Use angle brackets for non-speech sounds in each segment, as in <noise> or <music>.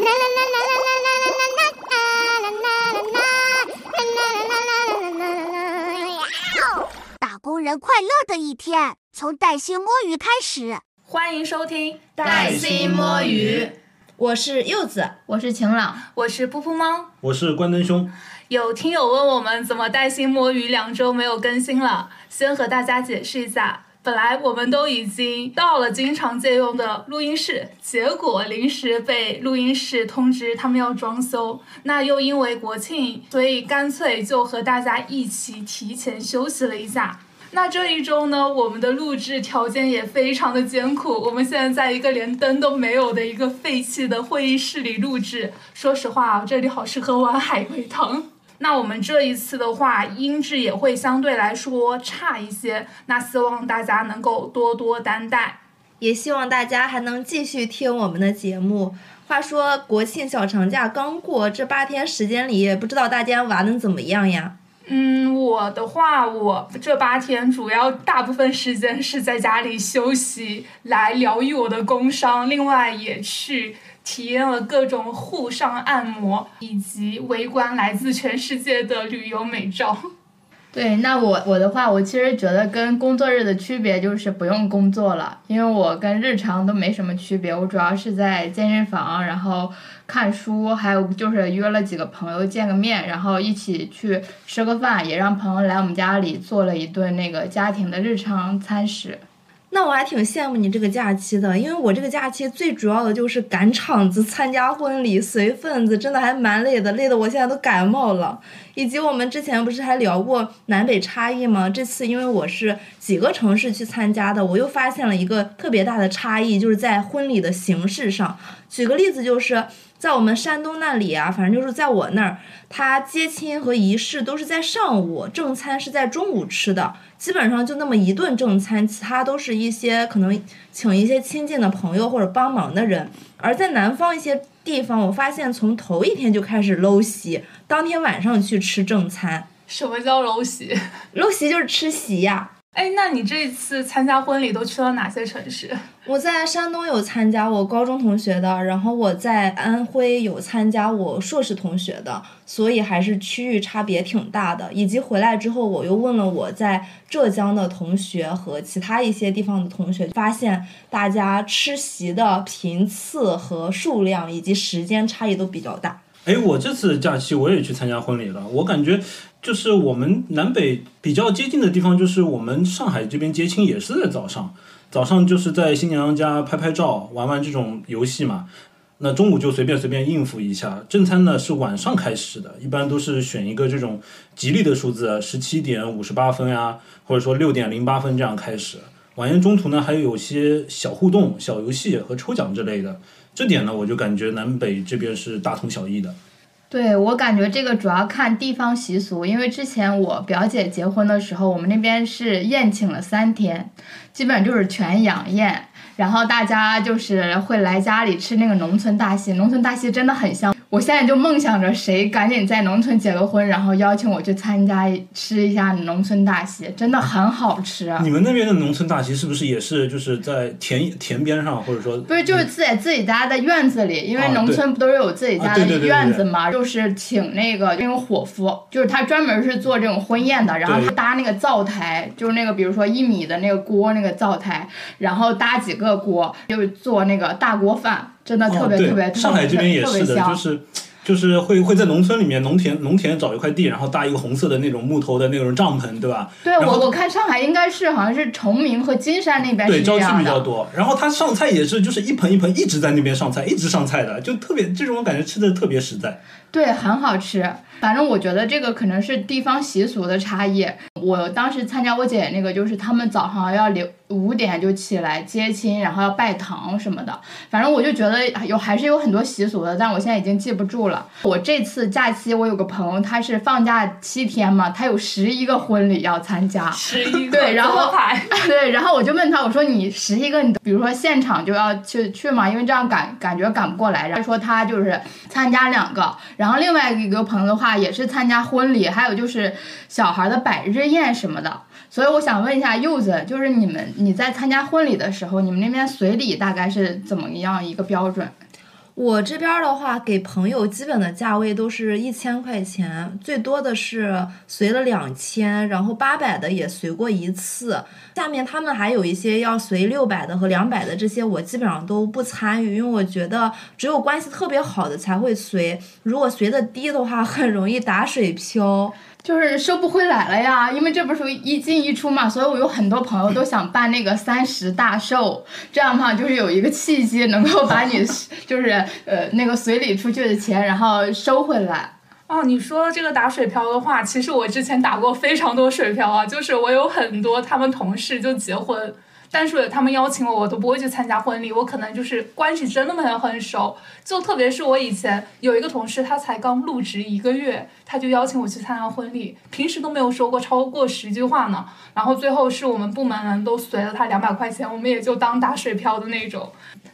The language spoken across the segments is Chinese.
<laughs> 打工人快乐的一天，从带薪摸鱼开始。欢迎收听《带薪摸鱼》，我是柚子，我是晴朗，我是噗噗猫，我是关灯兄。有听友问我们怎么带薪摸鱼两周没有更新了，先和大家解释一下。本来我们都已经到了经常借用的录音室，结果临时被录音室通知他们要装修，那又因为国庆，所以干脆就和大家一起提前休息了一下。那这一周呢，我们的录制条件也非常的艰苦，我们现在在一个连灯都没有的一个废弃的会议室里录制。说实话，这里好适合玩海龟汤。那我们这一次的话，音质也会相对来说差一些，那希望大家能够多多担待，也希望大家还能继续听我们的节目。话说国庆小长假刚过，这八天时间里，不知道大家玩的怎么样呀？嗯，我的话，我这八天主要大部分时间是在家里休息，来疗愈我的工伤，另外也去。体验了各种沪上按摩，以及围观来自全世界的旅游美照。对，那我我的话，我其实觉得跟工作日的区别就是不用工作了，因为我跟日常都没什么区别。我主要是在健身房，然后看书，还有就是约了几个朋友见个面，然后一起去吃个饭，也让朋友来我们家里做了一顿那个家庭的日常餐食。那我还挺羡慕你这个假期的，因为我这个假期最主要的就是赶场子、参加婚礼、随份子，真的还蛮累的，累得我现在都感冒了。以及我们之前不是还聊过南北差异吗？这次因为我是几个城市去参加的，我又发现了一个特别大的差异，就是在婚礼的形式上。举个例子，就是在我们山东那里啊，反正就是在我那儿，他接亲和仪式都是在上午，正餐是在中午吃的。基本上就那么一顿正餐，其他都是一些可能请一些亲近的朋友或者帮忙的人。而在南方一些地方，我发现从头一天就开始搂席，当天晚上去吃正餐。什么叫搂席？搂席就是吃席呀。哎，那你这一次参加婚礼都去了哪些城市？我在山东有参加我高中同学的，然后我在安徽有参加我硕士同学的，所以还是区域差别挺大的。以及回来之后，我又问了我在浙江的同学和其他一些地方的同学，发现大家吃席的频次和数量以及时间差异都比较大。哎，我这次假期我也去参加婚礼了，我感觉。就是我们南北比较接近的地方，就是我们上海这边接亲也是在早上，早上就是在新娘家拍拍照，玩玩这种游戏嘛。那中午就随便随便应付一下。正餐呢是晚上开始的，一般都是选一个这种吉利的数字，十七点五十八分呀，或者说六点零八分这样开始。晚宴中途呢还有些小互动、小游戏和抽奖之类的。这点呢我就感觉南北这边是大同小异的。对我感觉这个主要看地方习俗，因为之前我表姐结婚的时候，我们那边是宴请了三天，基本就是全羊宴，然后大家就是会来家里吃那个农村大席，农村大席真的很香。我现在就梦想着谁赶紧在农村结个婚，然后邀请我去参加吃一下农村大席，真的很好吃。你们那边的农村大席是不是也是就是在田田边上，或者说不是就是在自己家的院子里？因为农村不都是有自己家的院子嘛？就是请那个那种伙夫，就是他专门是做这种婚宴的，然后他搭那个灶台，就是那个比如说一米的那个锅那个灶台，然后搭几个锅，就是做那个大锅饭。真的特别特别上海这边也是的，就是，就是会会在农村里面农田农田找一块地，然后搭一个红色的那种木头的那种帐篷，对吧？对，我我看上海应该是好像是崇明和金山那边对，郊区比较多。然后他上菜也是就是一盆一盆一直在那边上菜，一直上菜的，就特别这种感觉吃的特别实在。对，很好吃。反正我觉得这个可能是地方习俗的差异。我当时参加我姐姐那个，就是他们早上要留五点就起来接亲，然后要拜堂什么的。反正我就觉得有还是有很多习俗的，但我现在已经记不住了。我这次假期，我有个朋友，他是放假七天嘛，他有十一个婚礼要参加。十一个。对，然后 <laughs> 对，然后我就问他，我说你十一个，你比如说现场就要去去嘛，因为这样赶感觉赶不过来。然后说他就是参加两个，然后另外一个朋友的话也是参加婚礼，还有就是小孩的百日宴什么的。所以我想问一下柚子，就是你们你在参加婚礼的时候，你们那边随礼大概是怎么样一个标准？我这边的话，给朋友基本的价位都是一千块钱，最多的是随了两千，然后八百的也随过一次。下面他们还有一些要随六百的和两百的，这些我基本上都不参与，因为我觉得只有关系特别好的才会随，如果随的低的话，很容易打水漂。就是收不回来了呀，因为这不是一进一出嘛，所以我有很多朋友都想办那个三十大寿，这样的话就是有一个契机能够把你就是 <laughs> 呃那个随礼出去的钱然后收回来。哦，你说这个打水漂的话，其实我之前打过非常多水漂啊，就是我有很多他们同事就结婚。但是他们邀请我，我都不会去参加婚礼。我可能就是关系真的没有很熟，就特别是我以前有一个同事，他才刚入职一个月，他就邀请我去参加婚礼，平时都没有说过超过十句话呢。然后最后是我们部门人都随了他两百块钱，我们也就当打水漂的那种。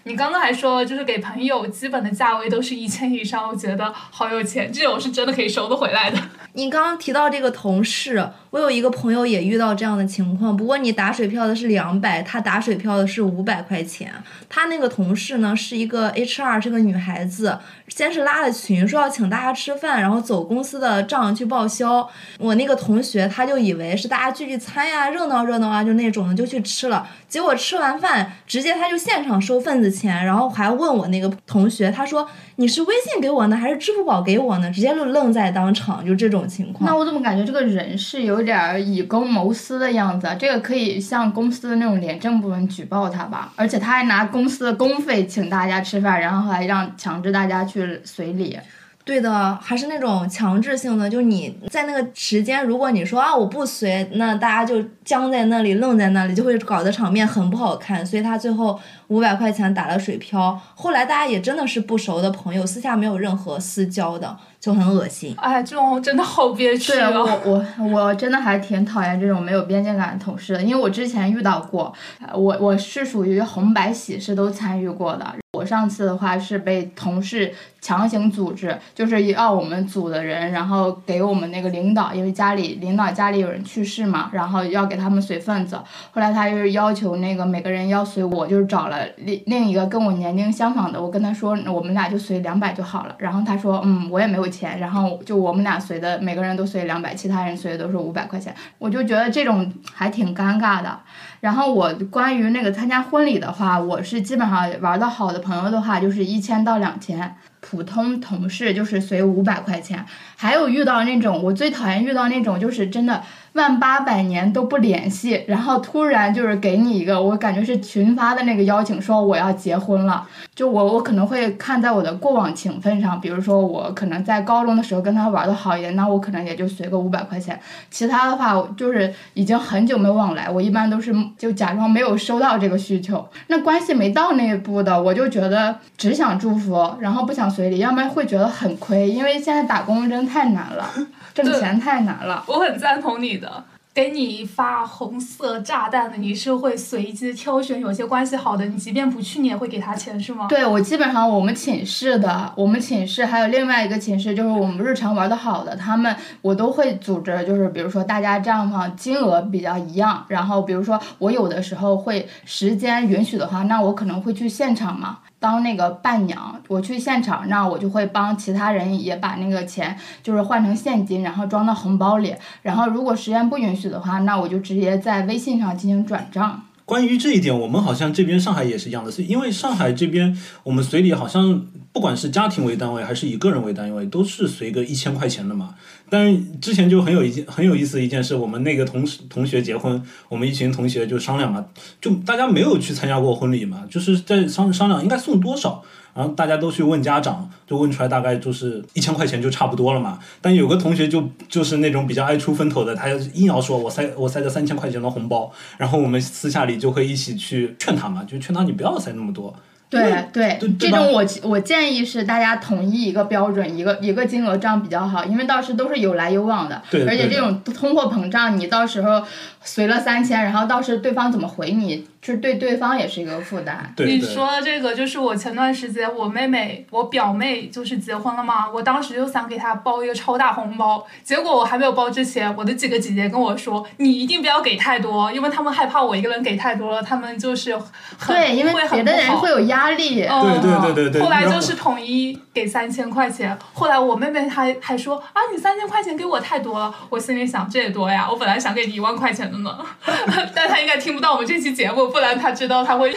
你刚刚还说就是给朋友基本的价位都是一千以上，我觉得好有钱，这种是真的可以收得回来的。<laughs> 你刚刚提到这个同事，我有一个朋友也遇到这样的情况，不过你打水漂的是两百，他打水漂的是五百块钱。他那个同事呢是一个 HR，是个女孩子，先是拉了群说要请大家吃饭，然后走公司的账去报销。我那个同学他就以为是大家聚聚餐呀，热闹热闹啊，就那种的就去吃了。结果吃完饭直接他就现场收份子钱，然后还问我那个同学，他说你是微信给我呢，还是支付宝给我呢？直接就愣在当场，就这种。情况，那我怎么感觉这个人是有点以公谋私的样子？这个可以向公司的那种廉政部门举报他吧？而且他还拿公司的公费请大家吃饭，然后还让强制大家去随礼。对的，还是那种强制性的，就你在那个时间，如果你说啊我不随，那大家就僵在那里，愣在那里，就会搞得场面很不好看。所以他最后五百块钱打了水漂。后来大家也真的是不熟的朋友，私下没有任何私交的。就很恶心，哎，这种真的好憋屈啊！我我我真的还挺讨厌这种没有边界感的同事的，因为我之前遇到过，我我是属于红白喜事都参与过的。我上次的话是被同事强行组织，就是要我们组的人，然后给我们那个领导，因为家里领导家里有人去世嘛，然后要给他们随份子。后来他就是要求那个每个人要随，我就是找了另另一个跟我年龄相仿的，我跟他说我们俩就随两百就好了。然后他说嗯，我也没有钱，然后就我们俩随的每个人都随两百，其他人随的都是五百块钱。我就觉得这种还挺尴尬的。然后我关于那个参加婚礼的话，我是基本上玩的好的朋友的话，就是一千到两千。普通同事就是随五百块钱。还有遇到那种，我最讨厌遇到那种，就是真的万八百年都不联系，然后突然就是给你一个，我感觉是群发的那个邀请，说我要结婚了。就我我可能会看在我的过往情分上，比如说我可能在高中的时候跟他玩的好一点，那我可能也就随个五百块钱。其他的话就是已经很久没往来，我一般都是就假装没有收到这个需求。那关系没到那一步的，我就觉得只想祝福，然后不想随礼，要不然会觉得很亏，因为现在打工真。太难了，挣钱太难了。我很赞同你的。给你发红色炸弹的，你是会随机挑选有些关系好的，你即便不去，你也会给他钱，是吗？对，我基本上我们寝室的，我们寝室还有另外一个寝室，就是我们日常玩的好的，他们我都会组织，就是比如说大家账上金额比较一样，然后比如说我有的时候会时间允许的话，那我可能会去现场嘛。当那个伴娘，我去现场，那我就会帮其他人也把那个钱就是换成现金，然后装到红包里。然后如果时间不允许的话，那我就直接在微信上进行转账。关于这一点，我们好像这边上海也是一样的，是因为上海这边我们随礼好像不管是家庭为单位还是以个人为单位，都是随个一千块钱的嘛。但是之前就很有一件很有意思的一件事，我们那个同事同学结婚，我们一群同学就商量嘛，就大家没有去参加过婚礼嘛，就是在商商量应该送多少。然后大家都去问家长，就问出来大概就是一千块钱就差不多了嘛。但有个同学就就是那种比较爱出风头的，他硬要说我塞我塞的三千块钱的红包，然后我们私下里就会一起去劝他嘛，就劝他你不要塞那么多。对对，这种我我建议是大家统一一个标准，一个一个金额这样比较好，因为到时都是有来有往的，而且这种通货膨胀，你到时候随了三千，然后到时对方怎么回你？就是对对方也是一个负担。你对你说的这个，就是我前段时间我妹妹、我表妹就是结婚了嘛，我当时就想给她包一个超大红包，结果我还没有包之前，我的几个姐姐跟我说，你一定不要给太多，因为他们害怕我一个人给太多了，他们就是很对，因为会别的很不好人会有压力。哦对对对对对后来就是统一给三千块钱，后来我妹妹还还说啊，你三千块钱给我太多了，我心里想这也多呀，我本来想给你一万块钱的呢，<laughs> 但她应该听不到我们这期节目，不然她知道她会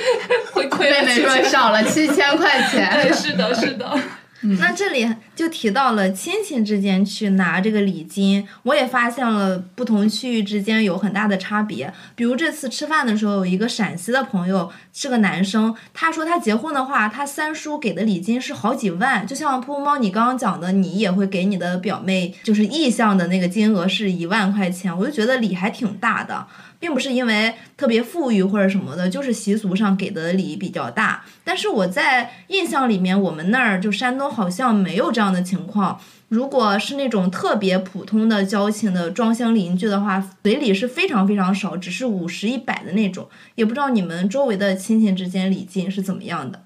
会亏妹妹说了七千。少了七千块钱。<laughs> 对，是的，是的。那这里就提到了亲戚之间去拿这个礼金，我也发现了不同区域之间有很大的差别。比如这次吃饭的时候，有一个陕西的朋友是个男生，他说他结婚的话，他三叔给的礼金是好几万，就像噗噗猫你刚刚讲的，你也会给你的表妹就是意向的那个金额是一万块钱，我就觉得礼还挺大的。并不是因为特别富裕或者什么的，就是习俗上给的礼比较大。但是我在印象里面，我们那儿就山东好像没有这样的情况。如果是那种特别普通的交情的庄乡邻居的话，随礼是非常非常少，只是五十一百的那种。也不知道你们周围的亲戚之间礼金是怎么样的。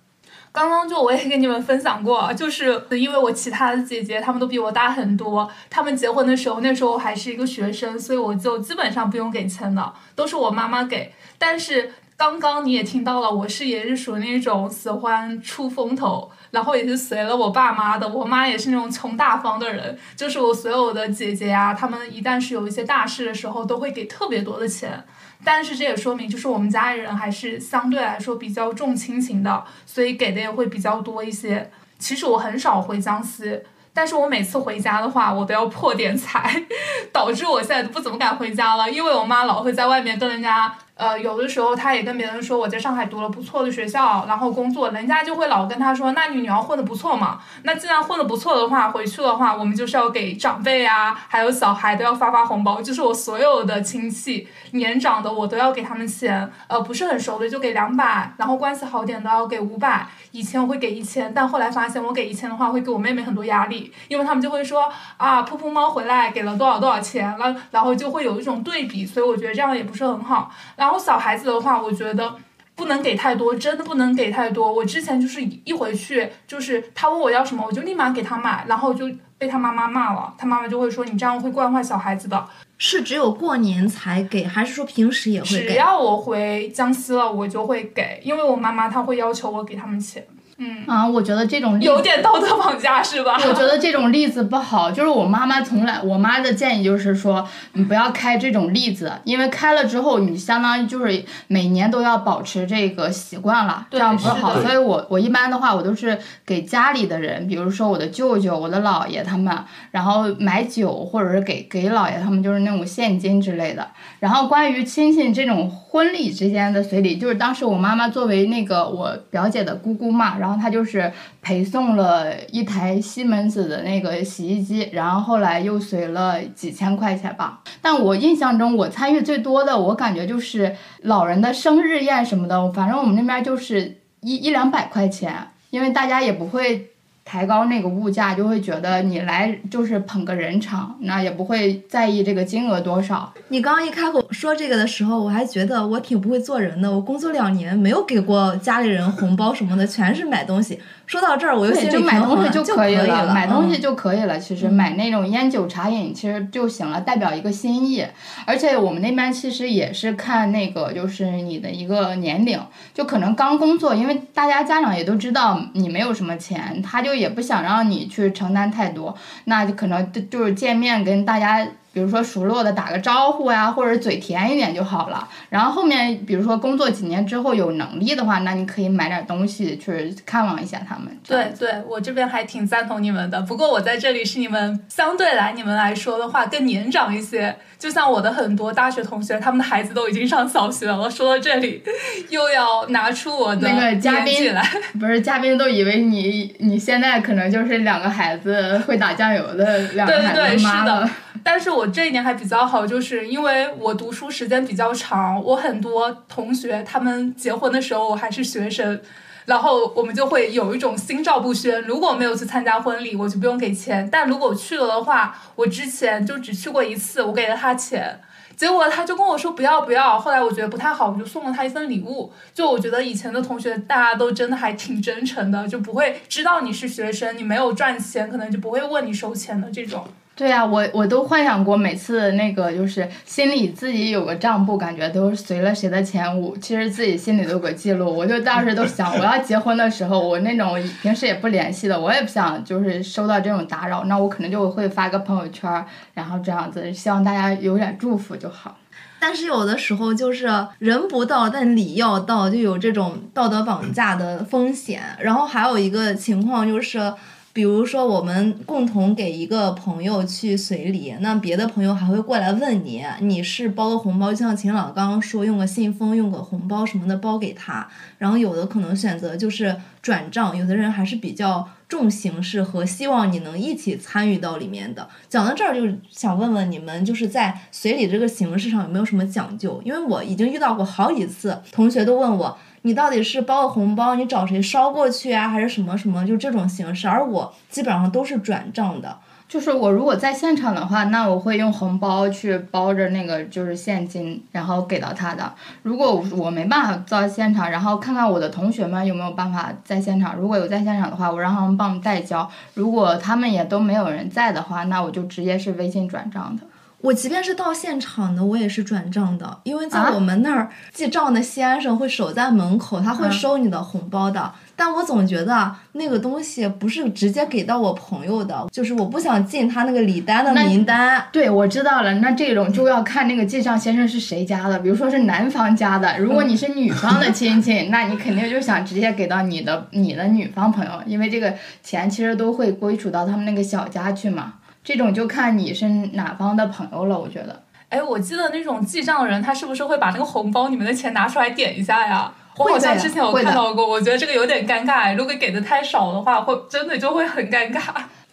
刚刚就我也跟你们分享过，<laughs> 就是因为我其他的姐姐她们都比我大很多，她们结婚的时候那时候我还是一个学生，所以我就基本上不用给钱的，都是我妈妈给。但是刚刚你也听到了，我是也是属于那种喜欢出风头，然后也是随了我爸妈的。我妈也是那种穷大方的人，就是我所有的姐姐呀、她们一旦是有一些大事的时候，都会给特别多的钱。但是这也说明，就是我们家里人还是相对来说比较重亲情的，所以给的也会比较多一些。其实我很少回江西，但是我每次回家的话，我都要破点财，<laughs> 导致我现在都不怎么敢回家了，因为我妈老会在外面跟人家。呃，有的时候他也跟别人说我在上海读了不错的学校，然后工作，人家就会老跟他说，那你女儿混得不错嘛。那既然混得不错的话，回去的话，我们就是要给长辈啊，还有小孩都要发发红包，就是我所有的亲戚年长的我都要给他们钱，呃，不是很熟的就给两百，然后关系好点的要给五百。以前我会给一千，但后来发现我给一千的话会给我妹妹很多压力，因为他们就会说啊，噗噗猫回来给了多少多少钱了，然后就会有一种对比，所以我觉得这样也不是很好。然后小孩子的话，我觉得。不能给太多，真的不能给太多。我之前就是一回去，就是他问我要什么，我就立马给他买，然后就被他妈妈骂了。他妈妈就会说你这样会惯坏小孩子的。是只有过年才给，还是说平时也会给？只要我回江西了，我就会给，因为我妈妈她会要求我给他们钱。嗯，啊，我觉得这种例有点道德绑架是吧？我觉得这种例子不好，就是我妈妈从来，我妈的建议就是说，你不要开这种例子，因为开了之后，你相当于就是每年都要保持这个习惯了，这对样不好。所以我我一般的话，我都是给家里的人，比如说我的舅舅、我的姥爷他们，然后买酒或者是给给姥爷他们，就是那种现金之类的。然后关于亲戚这种婚礼之间的随礼，就是当时我妈妈作为那个我表姐的姑姑嘛，然后他就是陪送了一台西门子的那个洗衣机，然后后来又随了几千块钱吧。但我印象中我参与最多的，我感觉就是老人的生日宴什么的，反正我们那边就是一一两百块钱，因为大家也不会。抬高那个物价，就会觉得你来就是捧个人场，那也不会在意这个金额多少。你刚刚一开口说这个的时候，我还觉得我挺不会做人的。我工作两年没有给过家里人红包什么的，全是买东西。说到这儿，我又就买东西就可以了，买东西嗯就可以了。其实买那种烟酒茶饮其实就行了，代表一个心意。而且我们那边其实也是看那个，就是你的一个年龄，就可能刚工作，因为大家家长也都知道你没有什么钱，他就也不想让你去承担太多，那就可能就就是见面跟大家。比如说熟络的打个招呼呀，或者嘴甜一点就好了。然后后面，比如说工作几年之后有能力的话，那你可以买点东西去看望一下他们。对对，我这边还挺赞同你们的。不过我在这里是你们相对来你们来说的话更年长一些。就像我的很多大学同学，他们的孩子都已经上小学了。说到这里，又要拿出我的那个嘉宾。<laughs> 不是嘉宾都以为你你现在可能就是两个孩子会打酱油的两个孩对对对，是子妈了的。。但是我这一年还比较好，就是因为我读书时间比较长，我很多同学他们结婚的时候我还是学生，然后我们就会有一种心照不宣。如果没有去参加婚礼，我就不用给钱；但如果去了的话，我之前就只去过一次，我给了他钱。结果他就跟我说不要不要，后来我觉得不太好，我就送了他一份礼物。就我觉得以前的同学大家都真的还挺真诚的，就不会知道你是学生，你没有赚钱，可能就不会问你收钱的这种。对呀、我我都幻想过每次那个就是心里自己有个账簿，感觉都随了谁的钱，我其实自己心里都有个记录。我就当时都想，我要结婚的时候，我那种平时也不联系的，我也不想就是收到这种打扰，那我可能就会发个朋友圈，然后这样子，希望大家有点祝福就好。但是有的时候就是人不到，但礼要到，就有这种道德绑架的风险。然后还有一个情况就是，比如说我们共同给一个朋友去随礼，那别的朋友还会过来问你，你是包个红包，就像秦朗刚刚说，用个信封、用个红包什么的包给他。然后有的可能选择就是转账，有的人还是比较重形式和希望你能一起参与到里面的。讲到这儿，就想问问你们，就是在随礼这个形式上有没有什么讲究？因为我已经遇到过好几次，同学都问我，你到底是包个红包，你找谁捎过去啊，还是什么什么，就这种形式。而我基本上都是转账的。就是我如果在现场的话，那我会用红包去包着那个就是现金，然后给到他的。如果我没办法到现场，然后看看我的同学们有没有办法在现场。如果有在现场的话，我让他们帮我们代交；如果他们也都没有人在的话，那我就直接是微信转账的。我即便是到现场的，我也是转账的，因为在啊我们那儿记账的先生会守在门口，他会嗯收你的红包的。但我总觉得那个东西不是直接给到我朋友的，就是我不想进他那个礼单的名单。对，我知道了。那这种就要看那个记账先生是谁家的，比如说是男方家的，如果你是女方的亲戚，那你肯定就想直接给到你的你的女方朋友，因为这个钱其实都会归属到他们那个小家去嘛。这种就看你是哪方的朋友了，我觉得。哎，我记得那种记账的人，他是不是会把那个红包里面的钱拿出来点一下呀？我好像之前有看到过，我觉得这个有点尴尬。如果给的太少的话，会真的就会很尴尬。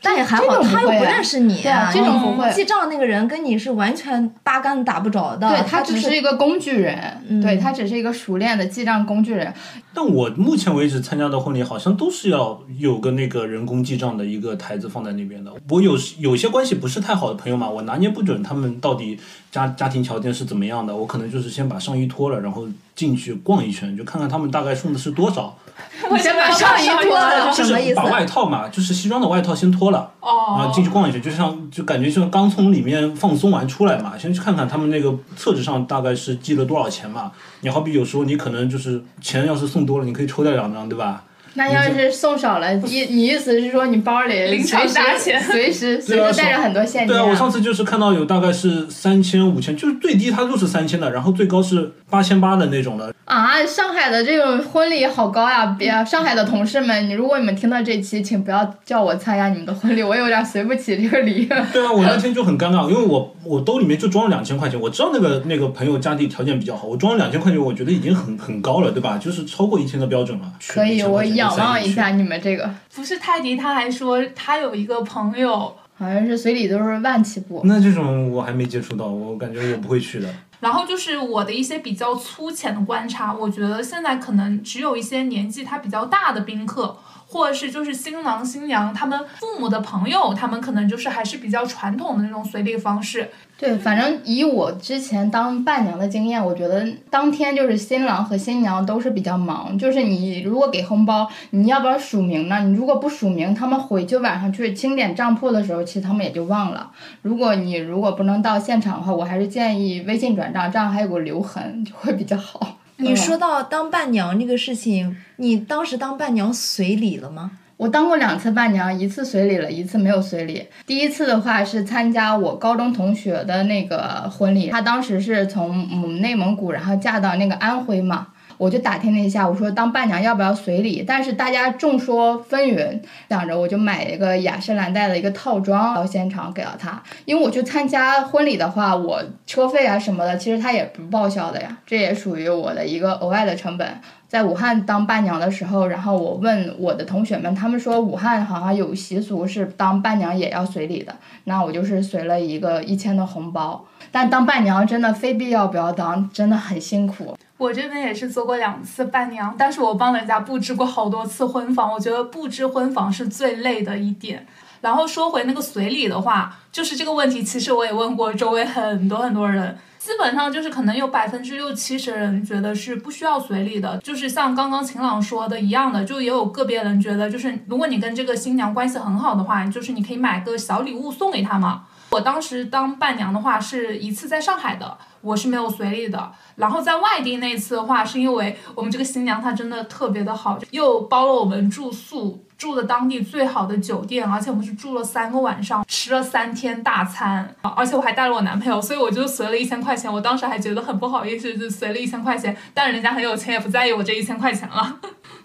但也还好，他又不认识你，对啊这种不会记账那个人跟你是完全八竿子打不着的，对他只是一个工具人，嗯对他只是一个熟练的记账工具人。但我目前为止参加的婚礼，好像都是要有个那个人工记账的一个台子放在那边的。我有有些关系不是太好的朋友嘛，我拿捏不准他们到底家家庭条件是怎么样的，我可能就是先把上衣脱了，然后进去逛一圈，就看看他们大概送的是多少。<laughs> 我先把上衣脱了就是把外套嘛，就是西装的外套先脱了，哦啊，进去逛一圈，就像就感觉像刚从里面放松完出来嘛，先去看看他们那个册子上大概是记了多少钱嘛。你好比有时候你可能就是钱要是送多了，你可以抽掉两张，对吧？那要是送少了，意你意思是说你包里临场随时搭钱随时随时带着很多现金、对啊，我上次就是看到有大概是三千、五千，就是最低它就是三千的，然后最高是八千八的那种的。啊，上海的这种婚礼好高呀！别，上海的同事们，你如果你们听到这期，请不要叫我参加你们的婚礼，我有点随不起这个礼。<laughs> 对啊，我那天就很尴尬，因为我我兜里面就装了两千块钱，我知道那个那个朋友家庭条件比较好，我装了两千块钱，我觉得已经很很高了，对吧？就是超过一千的标准了。可以，我仰望一下你们这个，不是泰迪，他还说他有一个朋友，好像是随礼都是万起步。那这种我还没接触到，我感觉我不会去的。然后就是我的一些比较粗浅的观察，我觉得现在可能只有一些年纪他比较大的宾客，或者是就是新郎新娘他们父母的朋友，他们可能就是还是比较传统的那种随礼方式。对，反正以我之前当伴娘的经验，我觉得当天就是新郎和新娘都是比较忙，就是你如果给红包，你要不要署名呢？你如果不署名，他们回去晚上去清点账簿的时候，其实他们也就忘了。如果你如果不能到现场的话，我还是建议微信转账，这样还有个留痕，就会比较好。你说到当伴娘这个事情，你当时当伴娘随礼了吗？我当过两次伴娘，一次随礼了，一次没有随礼。第一次的话是参加我高中同学的那个婚礼，她当时是从嗯内蒙古，然后嫁到那个安徽嘛。我就打听了一下，我说当伴娘要不要随礼？但是大家众说纷纭，想着我就买一个雅诗兰黛的一个套装到现场给了她。因为我去参加婚礼的话，我车费啊什么的，其实他也不报销的呀，这也属于我的一个额外的成本。在武汉当伴娘的时候，然后我问我的同学们，他们说武汉好像有习俗是当伴娘也要随礼的，那我就是随了一个一千的红包。但当伴娘真的非必要不要当，真的很辛苦。我这边也是做过两次伴娘，但是我帮人家布置过好多次婚房。我觉得布置婚房是最累的一点。然后说回那个随礼的话，就是这个问题，其实我也问过周围很多很多人，基本上就是可能有百分之六七十人觉得是不需要随礼的。就是像刚刚秦朗说的一样的，就也有个别人觉得，就是如果你跟这个新娘关系很好的话，就是你可以买个小礼物送给她嘛。我当时当伴娘的话是一次在上海的，我是没有随礼的。然后在外地那次的话，是因为我们这个新娘她真的特别的好，又包了我们住宿，住的当地最好的酒店，而且我们是住了三个晚上，吃了三天大餐，而且我还带了我男朋友，所以我就随了一千块钱。我当时还觉得很不好意思，就随了一千块钱，但人家很有钱，也不在意我这一千块钱了。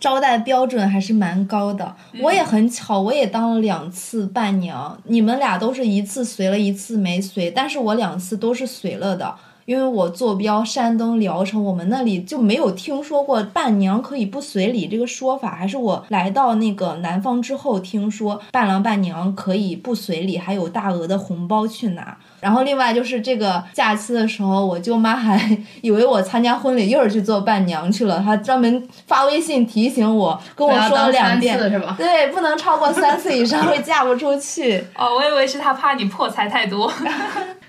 招待标准还是蛮高的。我也很巧，我也当了两次伴娘。你们俩都是一次随了，一次没随，但是我两次都是随了的。因为我坐标山东聊城，我们那里就没有听说过伴娘可以不随礼这个说法，还是我来到那个南方之后听说伴郎伴娘可以不随礼，还有大额的红包去拿。然后另外就是这个假期的时候，我舅妈还 <laughs> 以为我参加婚礼又是去做伴娘去了，她专门发微信提醒我，跟我说了两遍，是吧？对，不能超过三次以上 <laughs> 会嫁不出去。哦，我以为是她怕你破财太多。<laughs>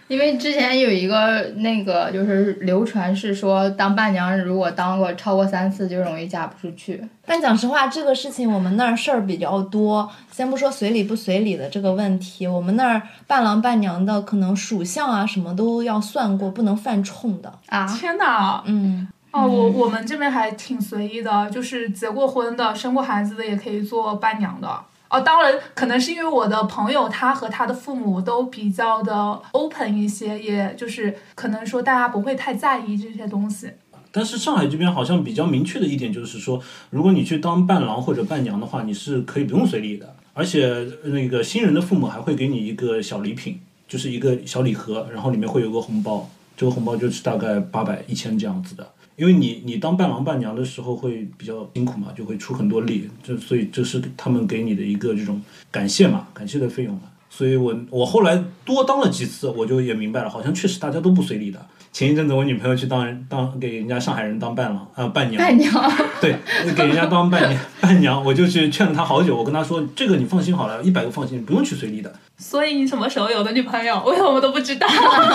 因为之前有一个那个就是流传是说，当伴娘如果当过超过三次，就容易嫁不出去。但讲实话，这个事情我们那儿事儿比较多。先不说随礼不随礼的这个问题，我们那儿伴郎伴娘的可能属相啊什么都要算过，不能犯冲的。啊！天哪！嗯。哦，我我们这边还挺随意的，就是结过婚的、生过孩子的也可以做伴娘的。哦，当然，可能是因为我的朋友他和他的父母都比较的 open 一些，也就是可能说大家不会太在意这些东西。但是上海这边好像比较明确的一点就是说，如果你去当伴郎或者伴娘的话，你是可以不用随礼的，而且那个新人的父母还会给你一个小礼品，就是一个小礼盒，然后里面会有个红包，这个红包就是大概八百、一千这样子的。因为你你当伴郎伴娘的时候会比较辛苦嘛，就会出很多力，这所以这是他们给你的一个这种感谢嘛，感谢的费用嘛。所以我我后来多当了几次，我就也明白了，好像确实大家都不随礼的。前一阵子我女朋友去当人当给人家上海人当伴郎啊伴娘，伴娘 <laughs> 对，给人家当伴娘 <laughs> 伴娘，我就去劝了她好久，我跟她说这个你放心好了，一百个放心，不用去随礼的。所以你什么时候有的女朋友？为什么我都不知道？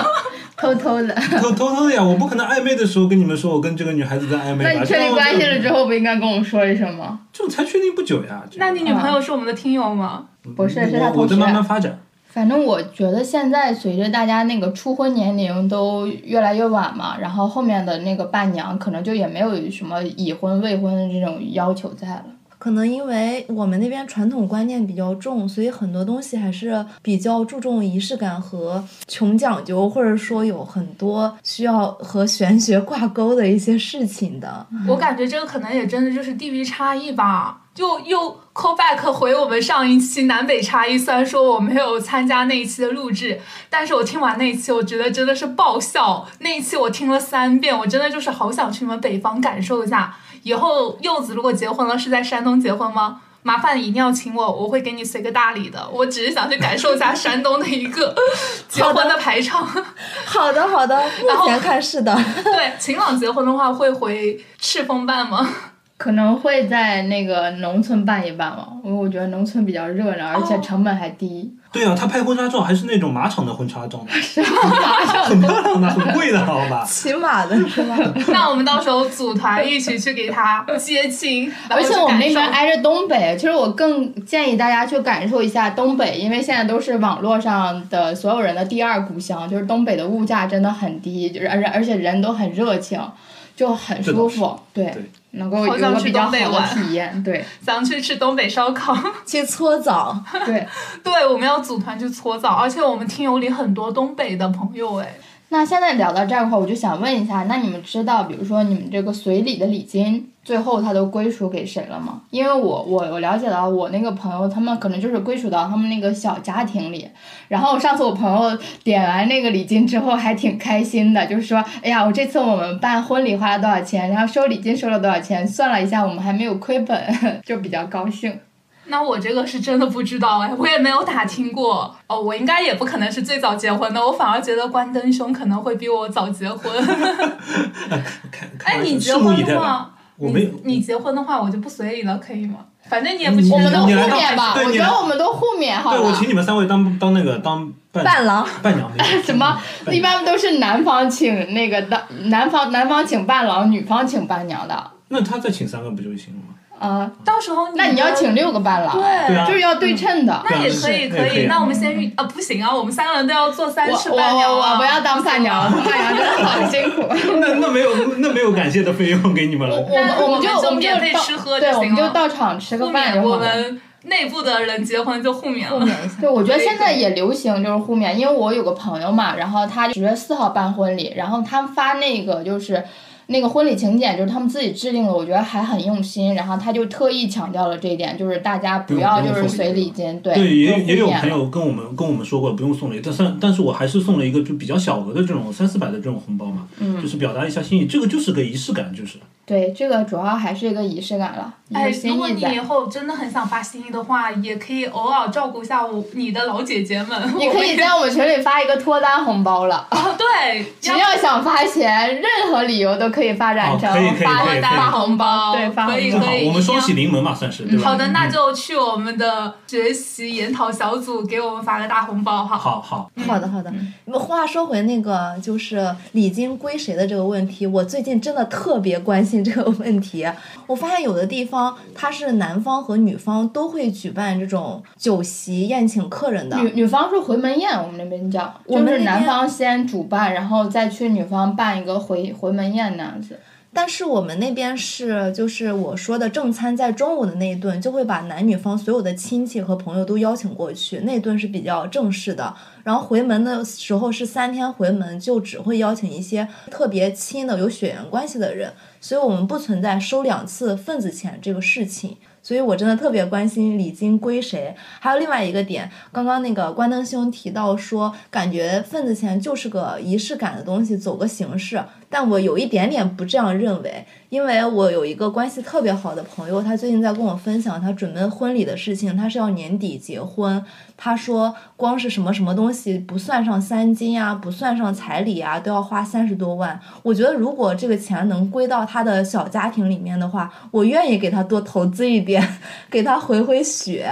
<laughs> 偷偷的，偷偷偷的呀！我不可能暧昧的时候跟你们说，我跟这个女孩子在暧昧。那你确定关系了之后不应该跟我说一声吗？就才确定不久呀。那你女朋友是我们的听友吗？不是，是他同学。我在慢慢发展。反正我觉得现在随着大家那个初婚年龄都越来越晚嘛，然后后面的那个伴娘可能就也没有什么已婚未婚的这种要求在了。可能因为我们那边传统观念比较重，所以很多东西还是比较注重仪式感和穷讲究，或者说有很多需要和玄学挂钩的一些事情的。我感觉这个可能也真的就是地域差异吧。就又 call back 回我们上一期南北差异，虽然说我没有参加那一期的录制，但是我听完那一期，我觉得真的是爆笑。那一期我听了三遍，我真的就是好想去你们北方感受一下。以后柚子如果结婚了，是在山东结婚吗？<laughs> 麻烦一定要请我，我会给你随个大礼的。我只是想去感受一下山东的一个结婚的排场。好 <laughs> 的好的，<laughs> 目前看是的。对，晴朗结婚的话会回赤峰办吗？可能会在那个农村办一办嘛，因为我觉得农村比较热闹，而且成本还低。对啊，他拍婚纱照还是那种马场的婚纱照，<laughs> 马场很漂亮的，很贵的，好吧？<laughs> 骑马的是吧？<laughs> 那我们到时候组团一起去给他接亲。而且我们那边挨着东北，其实我更建议大家去感受一下东北，因为现在都是网络上的所有人的第二故乡，就是东北的物价真的很低，就是而而且人都很热情，就很舒服，对。能够有个比较好的体验，对，<laughs> 想去吃东北烧烤，<laughs> 去搓澡，对，<laughs> 对，我们要组团去搓澡，而且我们听友里很多东北的朋友，哎。那现在聊到这块儿，我就想问一下，那你们知道，比如说你们这个随礼的礼金，最后它都归属给谁了吗？因为我我我了解到，我那个朋友他们可能就是归属到他们那个小家庭里。然后上次我朋友点完那个礼金之后，还挺开心的，就是说，哎呀，我这次我们办婚礼花了多少钱，然后收礼金收了多少钱，算了一下，我们还没有亏本，<laughs> 就比较高兴。那我这个是真的不知道哎，我也没有打听过哦，我应该也不可能是最早结婚的，我反而觉得关灯兄可能会比我早结婚。<laughs> 哎，你结。婚的话，我没有你你结婚的话，我就不随礼了，可以吗？反正你也不我们都互免吧，我觉得我们都互免哈对，我了。请你们三位当当那个当伴伴郎伴娘那个 <laughs> 什么？伴一般都是男方请那个当男方男方请伴郎，女方请伴娘的。那他再请三个不就行了吗？啊、到时候那你要请六个伴郎，哎对啊就是要对称的。那也可以，可以。那也可以那我们先预啊，不行啊，我们三个人都要做三我我次伴娘啊我我不要当伴娘，当伴娘真的好辛苦。那那没有那没有感谢的费用给你们了。<laughs> 我们我们就我们就到吃喝就对，我们就到场吃个饭我饭就好了。们内部的人结婚就互免了。互免一下。<laughs> 对，我觉得现在也流行就是互免，因为我有个朋友嘛，然后他十月四号办婚礼，然后他发那个就是那个婚礼请柬，就是他们自己制定的，我觉得还很用心，然后他就特意强调了这一点，就是大家不要就是随礼礼金，对，对，也也有朋友跟我们跟我们说过不用送礼，但是但是我还是送了一个就比较小额的这种三四百的这种红包嘛，嗯就是表达一下心意，这个就是个仪式感，就是。对，这个主要还是一个仪式感了，一哎如果。你以后真的很想发心意的话，也可以偶尔照顾一下我你的老姐姐们。你可以在我们群里发一个脱单红包了，哦，对，<laughs> 只要想发钱，任何理由都可以发展成发发红包，对，发红包以可以，正好我们双喜临门嘛，算是？好的，那嗯就去我们的学习研讨小组给我们发个大红包哈。好好，好的，好的。那话说回那个就是礼金归谁的这个问题，我最近真的特别关心这个问题。我发现有的地方它是男方和女方都会举办这种酒席宴请客人的。女女方是回门宴，我们那边叫，就是男方先主办，然后再去女方办一个回回门宴那样子。但是我们那边是，就是我说的正餐在中午的那一顿，就会把男女方所有的亲戚和朋友都邀请过去，那顿是比较正式的。然后回门的时候是三天回门，就只会邀请一些特别亲的、有血缘关系的人，所以我们不存在收两次份子钱这个事情。所以我真的特别关心礼金归谁。还有另外一个点，刚刚那个关灯兄提到说，感觉份子钱就是个仪式感的东西，走个形式。但我有一点点不这样认为，因为我有一个关系特别好的朋友，他最近在跟我分享他准备婚礼的事情，他是要年底结婚。他说，光是什么什么东西不算上三金啊，不算上彩礼啊，都要花三十多万。我觉得如果这个钱能归到他的小家庭里面的话，我愿意给他多投资一点，<laughs> 给他回回血。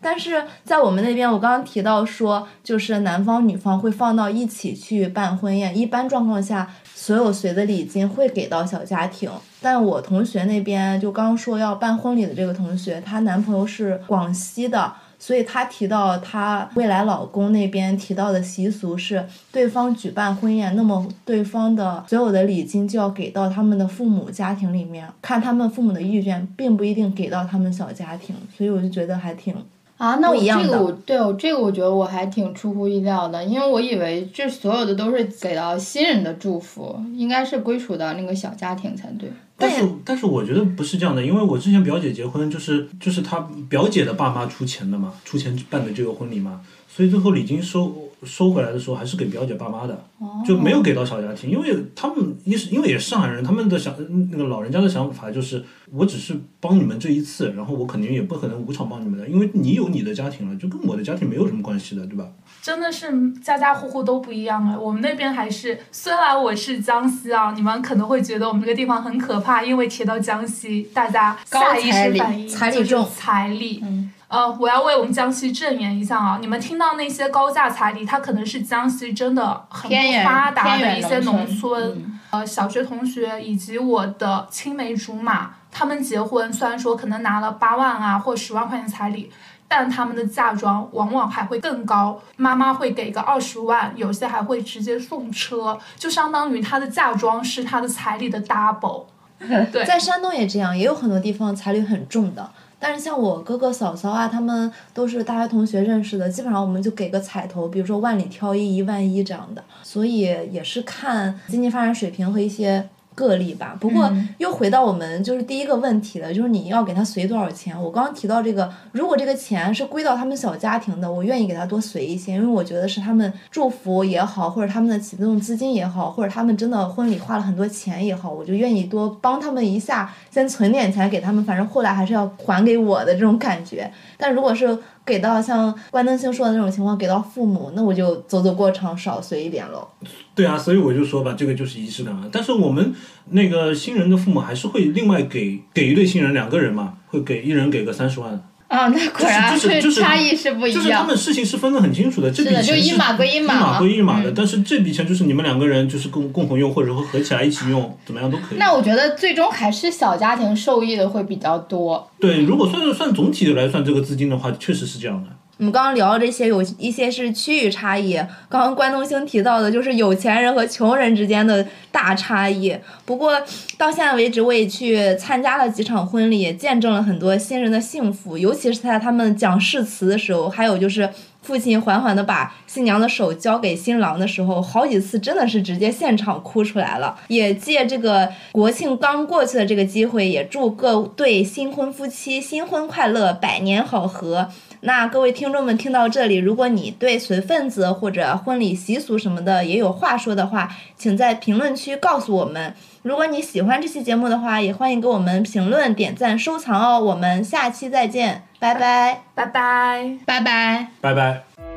但是在我们那边，我刚刚提到说，就是男方女方会放到一起去办婚宴，一般状况下，所有随的礼金会给到小家庭。但我同学那边就刚说要办婚礼的这个同学，她男朋友是广西的，所以她提到她未来老公那边提到的习俗是，对方举办婚宴，那么对方的所有的礼金就要给到他们的父母家庭里面，看他们父母的意愿，并不一定给到他们小家庭，所以我就觉得还挺。啊，那我这个我对我这个我觉得我还挺出乎意料的，因为我以为这所有的都是给到新人的祝福，应该是归属到那个小家庭才对。但是但是我觉得不是这样的，因为我之前表姐结婚就是就是她表姐的爸妈出钱的嘛，出钱办的这个婚礼嘛，所以最后礼金收收回来的时候还是给表姐爸妈的，就没有给到小家庭，因为他们一是因为也是上海人，他们的想那个老人家的想法就是我只是帮你们这一次，然后我肯定也不可能无偿帮你们的，因为你有你的家庭了，就跟我的家庭没有什么关系的，对吧？真的是家家户户都不一样啊，我们那边还是，虽然我是江西啊，你们可能会觉得我们这个地方很可怕，因为提到江西，大家下意识反应就是彩礼重彩礼。嗯呃，我要为我们江西证言一下啊！你们听到那些高价彩礼，它可能是江西真的很不发达的一些农村呃，小学同学以及我的青梅竹马，他们结婚虽然说可能拿了八万啊或十万块钱彩礼，但他们的嫁妆往往还会更高，妈妈会给个二十万，有些还会直接送车，就相当于她的嫁妆是她的彩礼的 double。<laughs> 对，在山东也这样，也有很多地方彩礼很重的。但是像我哥哥嫂嫂啊，他们都是大学同学认识的，基本上我们就给个彩头，比如说万里挑一、一万一这样的。所以也是看经济发展水平和一些个例吧。不过嗯又回到我们就是第一个问题了，就是你要给他随多少钱？我刚刚提到这个，如果这个钱是归到他们小家庭的，我愿意给他多随一些，因为我觉得是他们祝福也好，或者他们的启动资金也好，或者他们真的婚礼花了很多钱也好，我就愿意多帮他们一下，先存点钱给他们，反正后来还是要还给我的这种感觉。但如果是给到像关灯星说的那种情况，给到父母，那我就走走过场，少随一点喽。对啊，所以我就说吧，这个就是仪式感啊。但是我们那个新人的父母还是会另外给给一对新人两个人嘛，会给一人给个三十万。啊，那果然就是就是差异是不一样。就是他们事情是分得很清楚的，这笔是的钱就一码归一码一码归一码的。嗯但是这笔钱就是你们两个人就是共共同用，或者说合起来一起用，怎么样都可以。那我觉得最终还是小家庭受益的会比较多。对，如果算算总体的来算这个资金的话，确实是这样的。我们刚刚聊的这些有一些是区域差异，刚刚关东兴提到的就是有钱人和穷人之间的大差异。不过到现在为止，我也去参加了几场婚礼，也见证了很多新人的幸福，尤其是在他们讲誓词的时候，还有就是父亲缓缓的把新娘的手交给新郎的时候，好几次真的是直接现场哭出来了。也借这个国庆刚过去的这个机会，也祝各对新婚夫妻新婚快乐，百年好合。那各位听众们听到这里，如果你对随份子或者婚礼习俗什么的也有话说的话，请在评论区告诉我们。如果你喜欢这期节目的话，也欢迎给我们评论、点赞、收藏哦。我们下期再见，拜拜。拜拜。拜拜。拜拜。